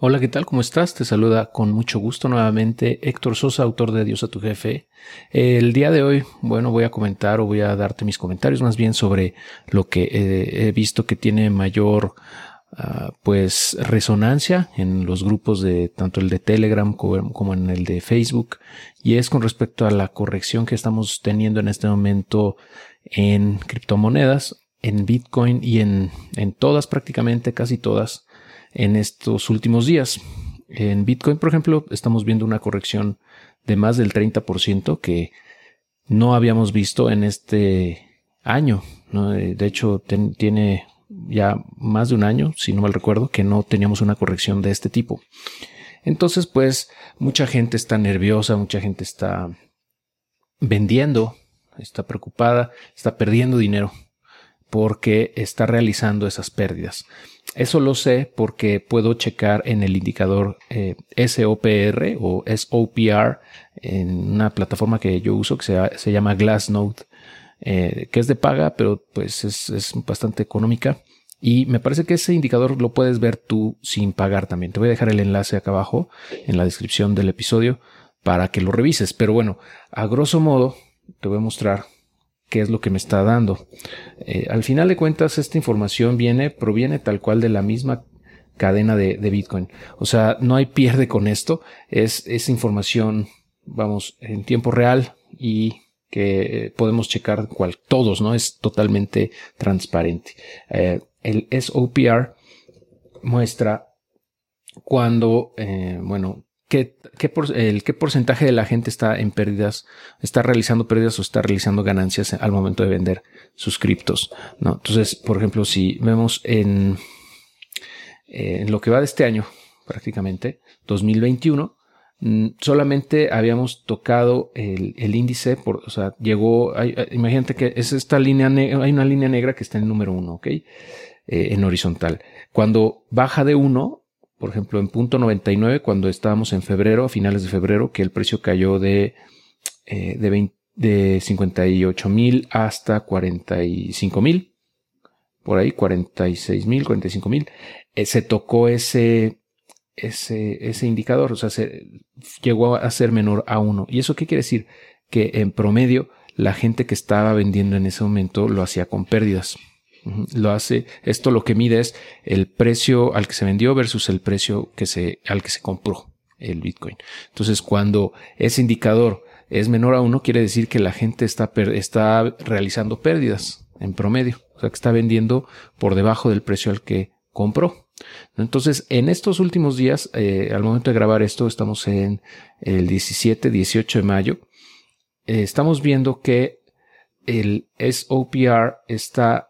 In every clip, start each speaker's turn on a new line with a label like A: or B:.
A: Hola, ¿qué tal? ¿Cómo estás? Te saluda con mucho gusto nuevamente Héctor Sosa, autor de Dios a tu jefe. El día de hoy, bueno, voy a comentar o voy a darte mis comentarios más bien sobre lo que he visto que tiene mayor uh, pues resonancia en los grupos de tanto el de Telegram como en el de Facebook y es con respecto a la corrección que estamos teniendo en este momento en criptomonedas, en Bitcoin y en, en todas prácticamente, casi todas en estos últimos días. En Bitcoin, por ejemplo, estamos viendo una corrección de más del 30% que no habíamos visto en este año. De hecho, tiene ya más de un año, si no mal recuerdo, que no teníamos una corrección de este tipo. Entonces, pues, mucha gente está nerviosa, mucha gente está vendiendo, está preocupada, está perdiendo dinero porque está realizando esas pérdidas. Eso lo sé porque puedo checar en el indicador eh, SOPR o SOPR en una plataforma que yo uso que se, llama Glassnode, eh, que es de paga, pero pues es, es, bastante económica. Y me parece que ese indicador lo puedes ver tú sin pagar también. Te voy a dejar el enlace acá abajo en la descripción del episodio para que lo revises. Pero bueno, a grosso modo te voy a mostrar qué es lo que me está dando. Eh, al final de cuentas, esta información viene, proviene tal cual de la misma cadena de, Bitcoin. O sea, no hay pierde con esto. Es, esa información, vamos, en tiempo real y que podemos checar cual, todos, ¿no? Es totalmente transparente. Eh, el SOPR muestra cuando, eh, bueno, qué, el, qué porcentaje de la gente está en pérdidas, está realizando pérdidas o está realizando ganancias al momento de vender sus criptos. ¿no? Entonces, por ejemplo, si vemos en, en lo que va de este año, prácticamente, 2021, mm, solamente habíamos tocado el, el, índice, por, o sea, llegó, imagínate que es esta línea, hay una línea negra que está en el número uno, ¿ok? Eh, en horizontal. Cuando baja de uno, por ejemplo, en punto 99, cuando estábamos en febrero, a finales de febrero, que el precio cayó de, eh, de, de 58 mil hasta 45 mil, por ahí 46 mil, 45 mil, eh, se tocó ese, ese, ese indicador, o sea, se llegó a ser menor a uno. ¿Y eso qué quiere decir? Que en promedio la gente que estaba vendiendo en ese momento lo hacía con pérdidas. Lo hace, esto lo que mide es el precio al que se vendió versus el precio que se, al que se compró el Bitcoin. Entonces, cuando ese indicador es menor a uno, quiere decir que la gente está, está realizando pérdidas en promedio. O sea, que está vendiendo por debajo del precio al que compró. Entonces, en estos últimos días, eh, al momento de grabar esto, estamos en el 17, 18 de mayo, eh, estamos viendo que el SOPR está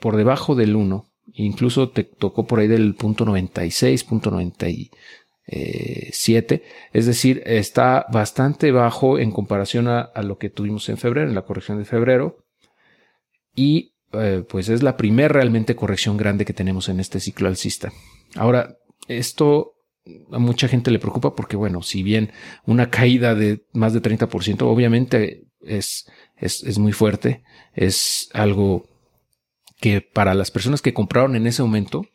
A: por debajo del 1, incluso te tocó por ahí del punto 96, punto 97, es decir, está bastante bajo en comparación a, lo que tuvimos en febrero, en la corrección de febrero, y eh, pues es la primera realmente corrección grande que tenemos en este ciclo alcista. Ahora, esto a mucha gente le preocupa porque, bueno, si bien una caída de más de 30%, obviamente es, es, es muy fuerte, es algo que para las personas que compraron en ese momento,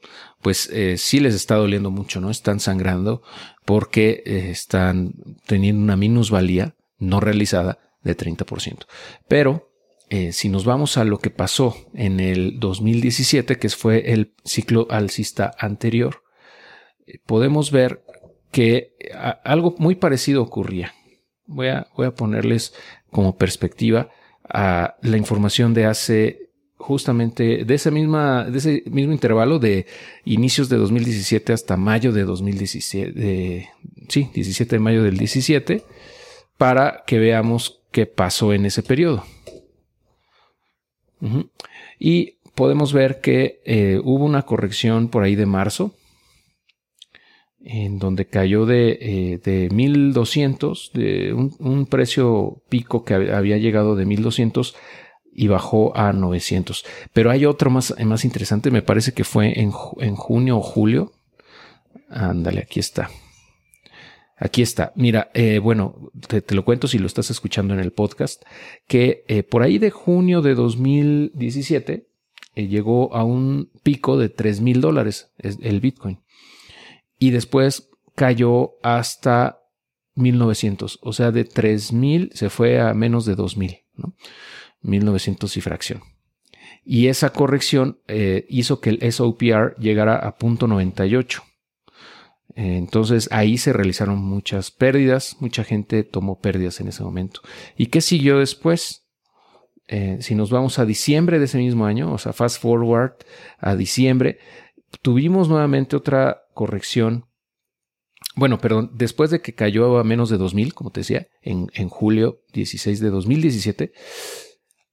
A: pues eh, sí les está doliendo mucho, ¿no? Están sangrando porque eh, están teniendo una minusvalía no realizada de 30%. Pero eh, si nos vamos a lo que pasó en el 2017, que fue el ciclo alcista anterior, podemos ver que algo muy parecido ocurría. Voy a, voy a ponerles como perspectiva a la información de hace justamente de ese, misma, de ese mismo intervalo de inicios de 2017 hasta mayo de 2017, sí, 17 de mayo del 17, para que veamos qué pasó en ese periodo. Y podemos ver que eh, hubo una corrección por ahí de marzo, en donde cayó de, eh, de 1200, de un, un, precio pico que había llegado de 1200 y bajó a 900. Pero hay otro más, más interesante, me parece que fue en, en junio o julio. Ándale, aquí está. Aquí está. Mira, eh, bueno, te, lo cuento si lo estás escuchando en el podcast, que eh, por ahí de junio de 2017 eh, llegó a un pico de 3 mil dólares el Bitcoin. y después cayó hasta 1900, o sea, de 3000 se fue a menos de 2000, ¿no? 1900 y fracción. Y esa corrección eh, hizo que el SOPR llegara a punto 98. Entonces ahí se realizaron muchas pérdidas, mucha gente tomó pérdidas en ese momento. ¿Y qué siguió después? Eh, si nos vamos a diciembre de ese mismo año, o sea, fast forward a diciembre, tuvimos nuevamente otra corrección. Bueno, perdón, después de que cayó a menos de 2000, como te decía, en, en julio 16 de 2017,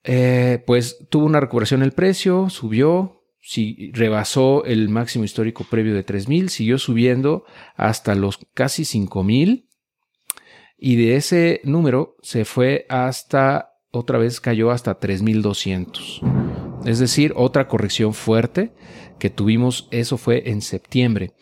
A: eh, pues tuvo una recuperación el precio, subió, si rebasó el máximo histórico previo de 3000, siguió subiendo hasta los casi 5000 y de ese número se fue hasta otra vez cayó hasta 3200. Es decir, otra corrección fuerte que tuvimos, eso fue en septiembre.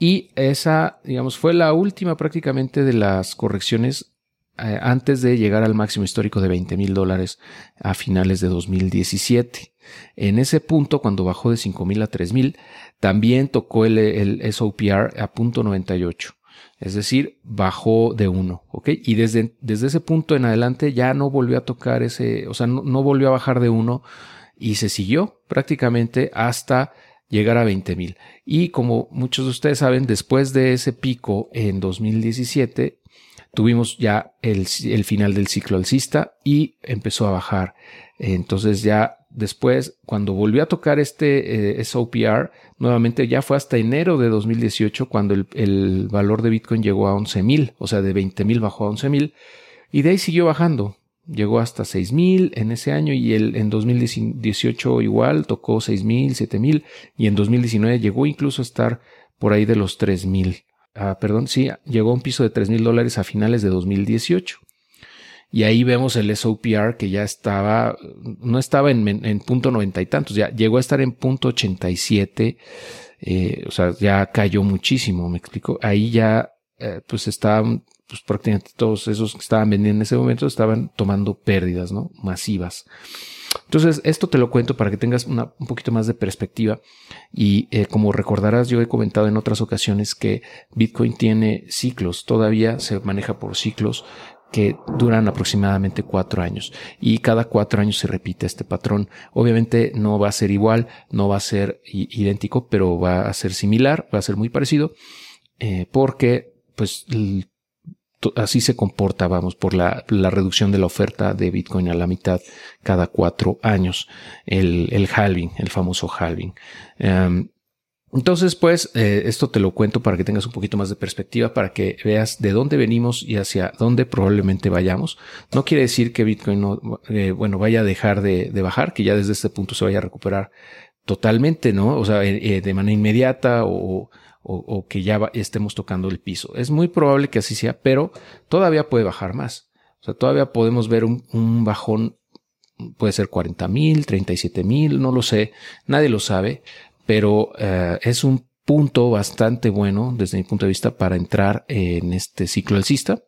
A: Y esa, digamos, fue la última prácticamente de las correcciones eh, antes de llegar al máximo histórico de 20 mil dólares a finales de 2017. En ese punto, cuando bajó de 5 mil a 3 mil, también tocó el, el SOPR a punto 98. Es decir, bajó de 1, ¿ok? Y desde, desde ese punto en adelante ya no volvió a tocar ese, o sea, no, no volvió a bajar de 1 y se siguió prácticamente hasta llegar a 20 mil. Y como muchos de ustedes saben, después de ese pico en 2017, tuvimos ya el, final del ciclo alcista y empezó a bajar. Entonces ya después, cuando volvió a tocar este eh, SOPR, nuevamente ya fue hasta enero de 2018 cuando el, valor de Bitcoin llegó a 11 mil, o sea, de 20 mil bajó a 11 mil y de ahí siguió bajando. Llegó hasta 6 mil en ese año y el, en 2018 igual tocó 6 mil, 7 mil y en 2019 llegó incluso a estar por ahí de los 3 mil. Ah, perdón, sí, llegó a un piso de 3 mil dólares a finales de 2018. Y ahí vemos el SOPR que ya estaba, no estaba en, en, punto noventa y tantos, ya llegó a estar en punto 87, eh, o sea, ya cayó muchísimo, me explico. Ahí ya, eh, pues estaban, pues prácticamente todos esos que estaban vendiendo en ese momento estaban tomando pérdidas, ¿no? Masivas. Entonces, esto te lo cuento para que tengas una, un poquito más de perspectiva. Y eh, como recordarás, yo he comentado en otras ocasiones que Bitcoin tiene ciclos, todavía se maneja por ciclos que duran aproximadamente cuatro años y cada cuatro años se repite este patrón. Obviamente no va a ser igual, no va a ser idéntico, pero va a ser similar, va a ser muy parecido, eh, porque pues así se comporta, vamos, por la, la, reducción de la oferta de Bitcoin a la mitad cada cuatro años, el, el halving, el famoso halving. Um, entonces, pues, eh, esto te lo cuento para que tengas un poquito más de perspectiva, para que veas de dónde venimos y hacia dónde probablemente vayamos. No quiere decir que Bitcoin no, eh, bueno, vaya a dejar de, de, bajar, que ya desde este punto se vaya a recuperar totalmente, ¿no? O sea, eh, de manera inmediata o, o, que ya va, estemos tocando el piso. Es muy probable que así sea, pero todavía puede bajar más. O sea, todavía podemos ver un, bajón, puede ser 40 mil, 37 mil, no lo sé, nadie lo sabe, pero uh, es un punto bastante bueno desde mi punto de vista para entrar en este ciclo alcista,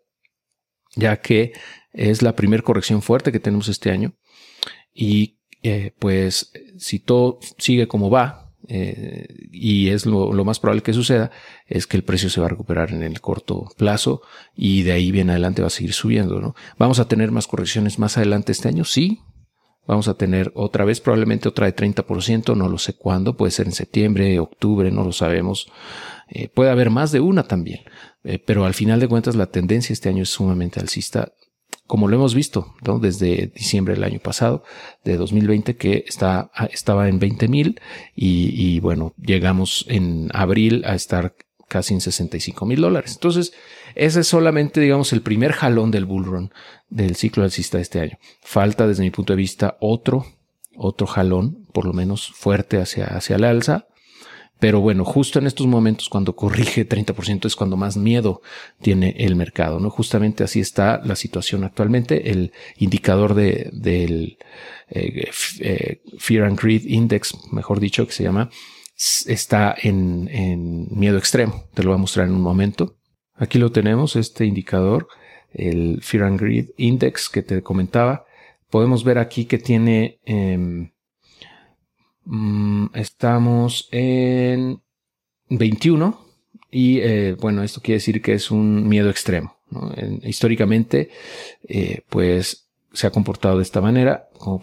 A: ya que es la primera corrección fuerte que tenemos este año y eh, pues si todo sigue como va, eh, y es lo, más probable que suceda, es que el precio se va a recuperar en el corto plazo y de ahí bien adelante va a seguir subiendo, ¿no? Vamos a tener más correcciones más adelante este año, sí, Vamos a tener otra vez, probablemente otra de 30%, no lo sé cuándo, puede ser en septiembre, octubre, no lo sabemos. Eh, puede haber más de una también, eh, pero al final de cuentas la tendencia este año es sumamente alcista, como lo hemos visto ¿no? desde diciembre del año pasado, de 2020, que está, estaba en 20 mil y, bueno, llegamos en abril a estar casi en 65 mil dólares. Entonces, ese es solamente, digamos, el primer jalón del bull run del ciclo alcista de este año. Falta, desde mi punto de vista, otro, otro jalón, por lo menos fuerte hacia, hacia la alza. Pero bueno, justo en estos momentos, cuando corrige 30%, es cuando más miedo tiene el mercado, ¿no? Justamente así está la situación actualmente. El indicador de, del eh, eh, Fear and Greed Index, mejor dicho, que se llama, está en, en miedo extremo. Te lo voy a mostrar en un momento. Aquí lo tenemos, este indicador, el Fear and Greed Index que te comentaba. Podemos ver aquí que tiene, eh, estamos en 21 Y eh, bueno, esto quiere decir que es un miedo extremo. históricamente, eh, pues se ha comportado de esta manera. Como,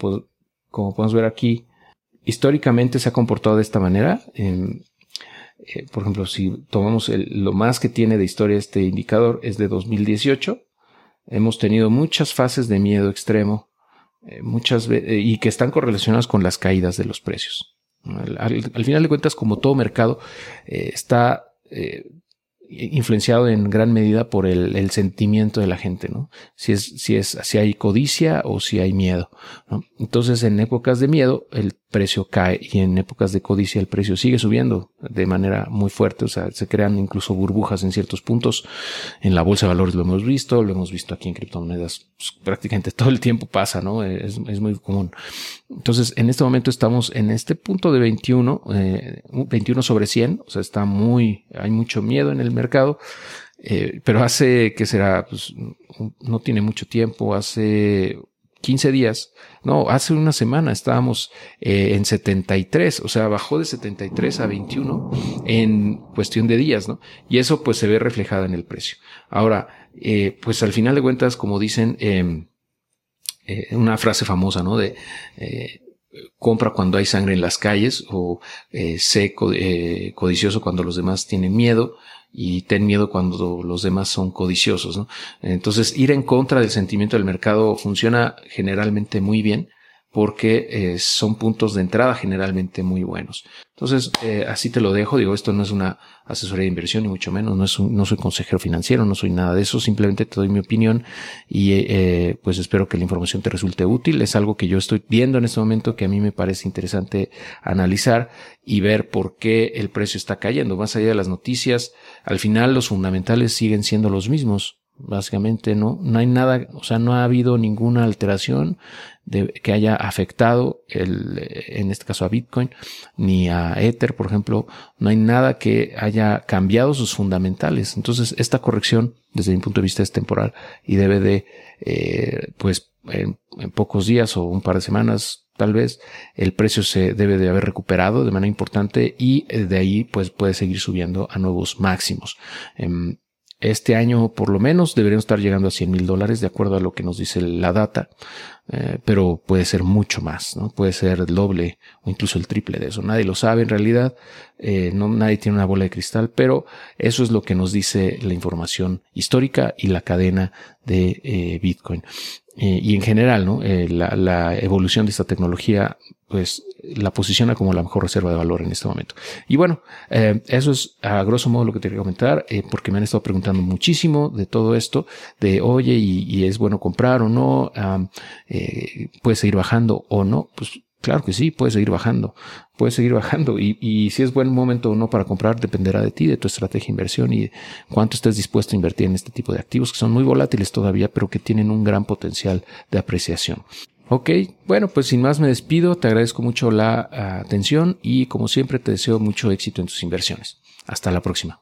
A: como podemos ver aquí, históricamente se ha comportado de esta manera. Eh, por ejemplo, si tomamos lo más que tiene de historia este indicador es de 2018. Hemos tenido muchas fases de miedo extremo, muchas y que están correlacionadas con las caídas de los precios. Al, final de cuentas, como todo mercado, está eh, influenciado en gran medida por el, sentimiento de la gente, ¿no? Si es, si es, si hay codicia o si hay miedo. Entonces, en épocas de miedo, el precio cae y en épocas de codicia el precio sigue subiendo de manera muy fuerte, o sea, se crean incluso burbujas en ciertos puntos. En la bolsa de valores lo hemos visto, lo hemos visto aquí en criptomonedas, pues, prácticamente todo el tiempo pasa, ¿no? Es, es, muy común. Entonces, en este momento estamos en este punto de 21, eh, 21 sobre 100, o sea, está muy, hay mucho miedo en el mercado. Eh, pero hace que será, pues, no tiene mucho tiempo, hace 15 días, no, hace una semana estábamos eh, en 73, o sea, bajó de 73 a 21 en cuestión de días, ¿no? Y eso pues se ve reflejado en el precio. Ahora, eh, pues al final de cuentas, como dicen, em, eh, una frase famosa, ¿no? De compra cuando hay sangre en las calles o sé codicioso cuando los demás tienen miedo y ten miedo cuando los demás son codiciosos. ¿no? Entonces, ir en contra del sentimiento del mercado funciona generalmente muy bien porque eh, son puntos de entrada generalmente muy buenos. Entonces, eh, así te lo dejo. Digo, esto no es una asesoría de inversión, ni mucho menos. No, es no soy consejero financiero, no soy nada de eso. Simplemente te doy mi opinión y eh, pues espero que la información te resulte útil. Es algo que yo estoy viendo en este momento que a mí me parece interesante analizar y ver por qué el precio está cayendo. Más allá de las noticias, al final los fundamentales siguen siendo los mismos básicamente no, no hay nada, o sea, no ha habido ninguna alteración de, que haya afectado el, en este caso a Bitcoin, ni a Ether, por ejemplo, no hay nada que haya cambiado sus fundamentales. Entonces, esta corrección, desde mi punto de vista, es temporal y debe de, eh, pues, en, pocos días o un par de semanas, tal vez el precio se debe de haber recuperado de manera importante y eh, de ahí pues puede seguir subiendo a nuevos máximos. Em, este año, por lo menos, deberíamos estar llegando a 100 mil dólares, de acuerdo a lo que nos dice la data, eh, pero puede ser mucho más, ¿no? Puede ser el doble o incluso el triple de eso. Nadie lo sabe en realidad, eh, no, nadie tiene una bola de cristal, pero eso es lo que nos dice la información histórica y la cadena de eh, Bitcoin. Y en general, ¿no? La, evolución de esta tecnología, pues la posiciona como la mejor reserva de valor en este momento. Y bueno, eh, eso es a grosso modo lo que te quería comentar, porque me han estado preguntando muchísimo de todo esto, de oye, y, y es bueno comprar o no, puede seguir bajando o no, pues Claro que sí, puede seguir bajando, puede seguir bajando y, y, si es buen momento o no para comprar dependerá de ti, de tu estrategia de inversión y cuánto estés dispuesto a invertir en este tipo de activos que son muy volátiles todavía, pero que tienen un gran potencial de apreciación. Ok, bueno, pues sin más me despido, te agradezco mucho la atención y como siempre te deseo mucho éxito en tus inversiones. Hasta la próxima.